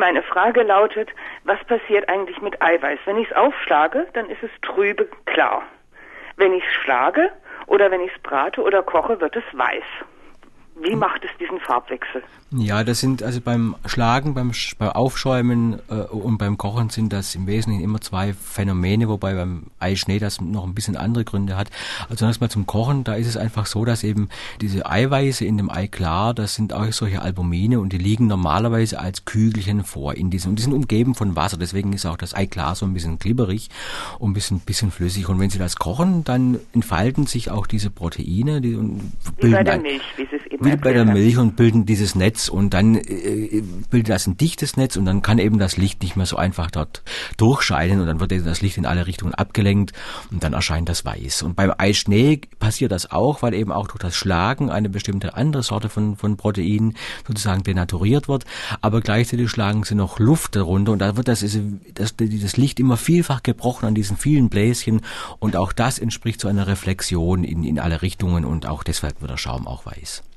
meine Frage lautet, was passiert eigentlich mit Eiweiß? Wenn ich es aufschlage, dann ist es trübe klar. Wenn ich es schlage oder wenn ich es brate oder koche, wird es weiß. Wie macht es diesen Farbwechsel? Ja, das sind also beim Schlagen, beim, beim Aufschäumen äh, und beim Kochen sind das im Wesentlichen immer zwei Phänomene, wobei beim Eischnee das noch ein bisschen andere Gründe hat. Also erstmal zum Kochen, da ist es einfach so, dass eben diese Eiweiße in dem Ei klar, das sind auch solche Albumine und die liegen normalerweise als Kügelchen vor in diesen und die sind umgeben von Wasser, deswegen ist auch das Ei klar so ein bisschen glibberig und ein bisschen, bisschen flüssig und wenn Sie das kochen, dann entfalten sich auch diese Proteine, die bilden wie bei der Milch, wie Sie es eben wie bei der Milch und bilden dieses Netz und dann äh, bildet das ein dichtes Netz und dann kann eben das Licht nicht mehr so einfach dort durchscheinen und dann wird das Licht in alle Richtungen abgelenkt und dann erscheint das weiß. Und beim Eischnee passiert das auch, weil eben auch durch das Schlagen eine bestimmte andere Sorte von, von Proteinen sozusagen denaturiert wird, aber gleichzeitig schlagen sie noch Luft darunter und da wird das, das, das Licht immer vielfach gebrochen an diesen vielen Bläschen und auch das entspricht zu einer Reflexion in, in alle Richtungen und auch deshalb wird der Schaum auch weiß.